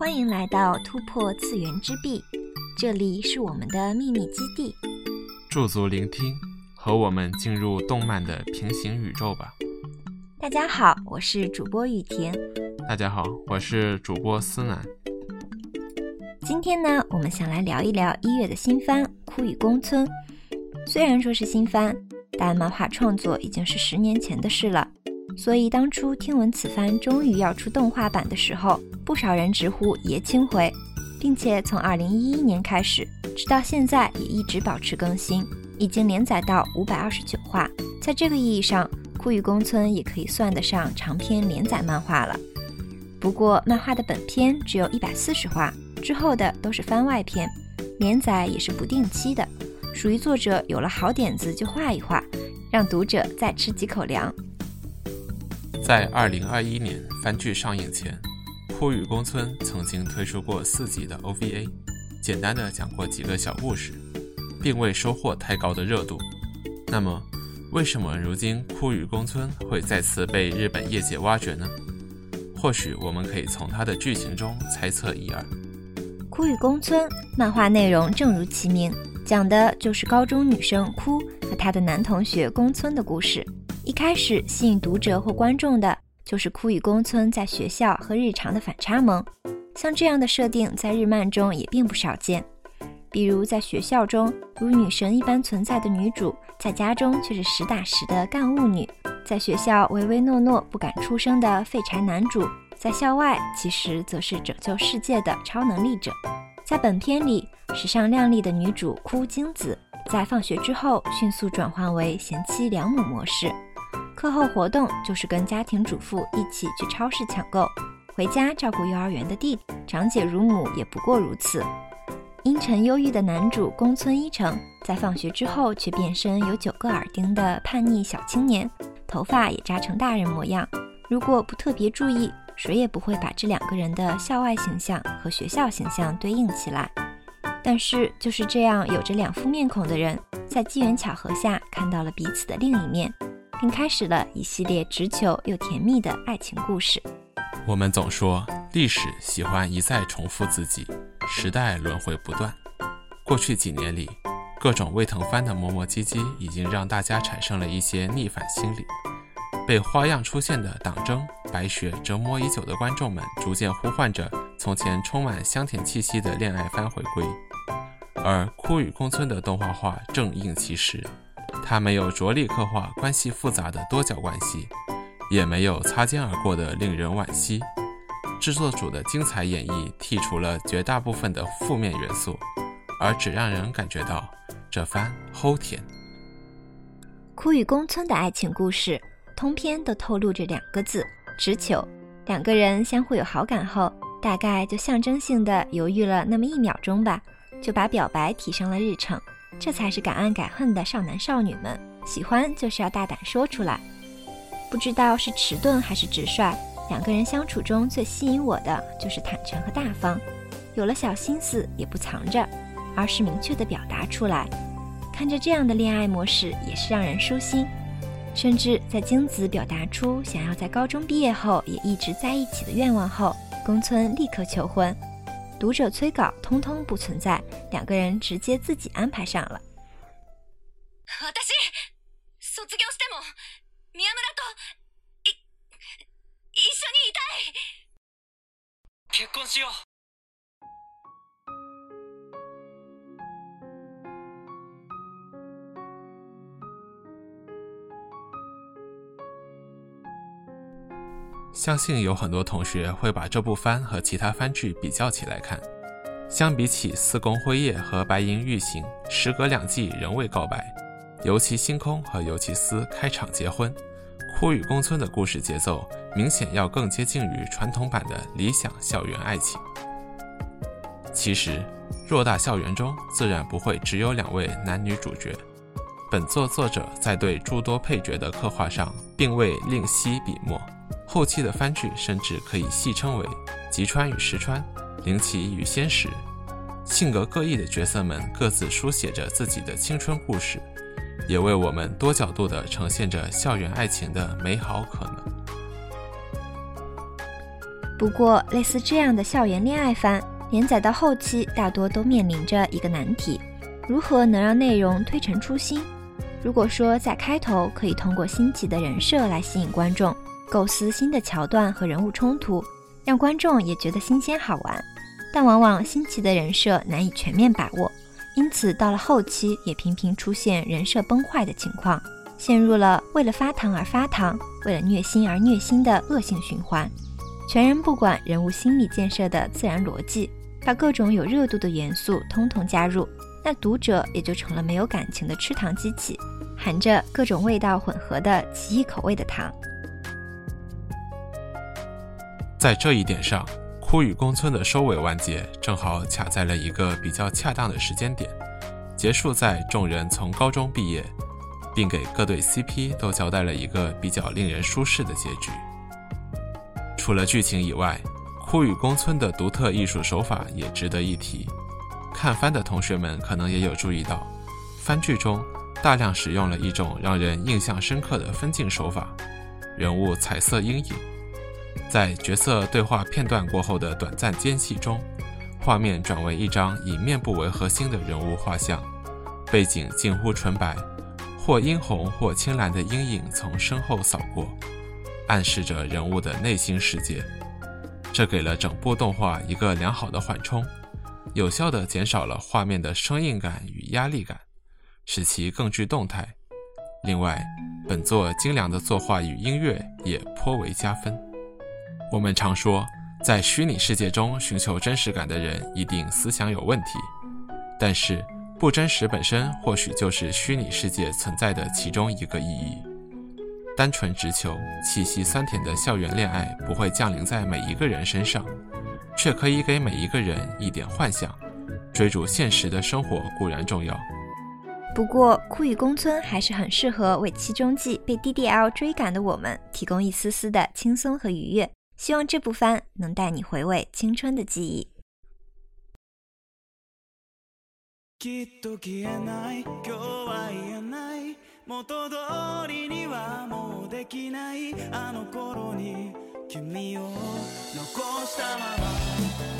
欢迎来到突破次元之壁，这里是我们的秘密基地。驻足聆听，和我们进入动漫的平行宇宙吧。大家好，我是主播雨田。大家好，我是主播思南。今天呢，我们想来聊一聊一月的新番《枯雨宫村》。虽然说是新番，但漫画创作已经是十年前的事了。所以当初听闻此番终于要出动画版的时候，不少人直呼爷青回，并且从二零一一年开始，直到现在也一直保持更新，已经连载到五百二十九话。在这个意义上，《枯雨宫村》也可以算得上长篇连载漫画了。不过，漫画的本篇只有一百四十话，之后的都是番外篇，连载也是不定期的，属于作者有了好点子就画一画，让读者再吃几口粮。在二零二一年番剧上映前，《枯雨宫村》曾经推出过四集的 OVA，简单的讲过几个小故事，并未收获太高的热度。那么，为什么如今《枯雨宫村》会再次被日本业界挖掘呢？或许我们可以从它的剧情中猜测一二。《枯雨宫村》漫画内容正如其名，讲的就是高中女生枯和她的男同学宫村的故事。一开始吸引读者或观众的就是枯雨宫村在学校和日常的反差萌，像这样的设定在日漫中也并不少见。比如在学校中如女神一般存在的女主，在家中却是实打实的干物女；在学校唯唯诺诺不敢出声的废柴男主，在校外其实则是拯救世界的超能力者。在本片里，时尚靓丽的女主枯京子，在放学之后迅速转换为贤妻良母模式。课后活动就是跟家庭主妇一起去超市抢购，回家照顾幼儿园的弟弟，长姐如母也不过如此。阴沉忧郁的男主宫村一成，在放学之后却变身有九个耳钉的叛逆小青年，头发也扎成大人模样。如果不特别注意，谁也不会把这两个人的校外形象和学校形象对应起来。但是就是这样有着两副面孔的人，在机缘巧合下看到了彼此的另一面。并开始了一系列直球又甜蜜的爱情故事。我们总说历史喜欢一再重复自己，时代轮回不断。过去几年里，各种胃疼番的磨磨唧唧，已经让大家产生了一些逆反心理。被花样出现的党争、白雪折磨已久的观众们，逐渐呼唤着从前充满香甜气息的恋爱番回归。而《枯雨宫村》的动画化正应其时。他没有着力刻画关系复杂的多角关系，也没有擦肩而过的令人惋惜。制作组的精彩演绎剔除了绝大部分的负面元素，而只让人感觉到这番齁甜。枯雨宫村的爱情故事，通篇都透露着两个字：直球。两个人相互有好感后，大概就象征性的犹豫了那么一秒钟吧，就把表白提上了日程。这才是敢爱敢恨的少男少女们，喜欢就是要大胆说出来。不知道是迟钝还是直率，两个人相处中最吸引我的就是坦诚和大方，有了小心思也不藏着，而是明确的表达出来。看着这样的恋爱模式也是让人舒心。甚至在京子表达出想要在高中毕业后也一直在一起的愿望后，宫村立刻求婚。读者催稿，通通不存在，两个人直接自己安排上了。相信有很多同学会把这部番和其他番剧比较起来看。相比起《四宫辉夜》和《白银御行》，时隔两季仍未告白，尤其星空和尤其斯开场结婚，《枯雨宫村》的故事节奏明显要更接近于传统版的理想校园爱情。其实，偌大校园中自然不会只有两位男女主角。本作作者在对诸多配角的刻画上，并未吝惜笔墨。后期的番剧甚至可以戏称为吉川与石川、灵奇与仙石，性格各异的角色们各自书写着自己的青春故事，也为我们多角度地呈现着校园爱情的美好可能。不过，类似这样的校园恋爱番，连载到后期，大多都面临着一个难题：如何能让内容推陈出新？如果说在开头可以通过新奇的人设来吸引观众，构思新的桥段和人物冲突，让观众也觉得新鲜好玩，但往往新奇的人设难以全面把握，因此到了后期也频频出现人设崩坏的情况，陷入了为了发糖而发糖，为了虐心而虐心的恶性循环。全然不管人物心理建设的自然逻辑，把各种有热度的元素通通加入，那读者也就成了没有感情的吃糖机器，含着各种味道混合的奇异口味的糖。在这一点上，枯雨宫村的收尾完结正好卡在了一个比较恰当的时间点，结束在众人从高中毕业，并给各对 CP 都交代了一个比较令人舒适的结局。除了剧情以外，枯雨宫村的独特艺术手法也值得一提。看番的同学们可能也有注意到，番剧中大量使用了一种让人印象深刻的分镜手法——人物彩色阴影。在角色对话片段过后的短暂间隙中，画面转为一张以面部为核心的人物画像，背景近乎纯白，或殷红或青蓝的阴影从身后扫过。暗示着人物的内心世界，这给了整部动画一个良好的缓冲，有效地减少了画面的生硬感与压力感，使其更具动态。另外，本作精良的作画与音乐也颇为加分。我们常说，在虚拟世界中寻求真实感的人一定思想有问题，但是不真实本身或许就是虚拟世界存在的其中一个意义。单纯直球气息酸甜的校园恋爱不会降临在每一个人身上，却可以给每一个人一点幻想。追逐现实的生活固然重要，不过枯雨宫村还是很适合为七中季被 DDL 追赶的我们提供一丝丝的轻松和愉悦。希望这部番能带你回味青春的记忆。元通りにはもうできない。あの頃に君を残したまま。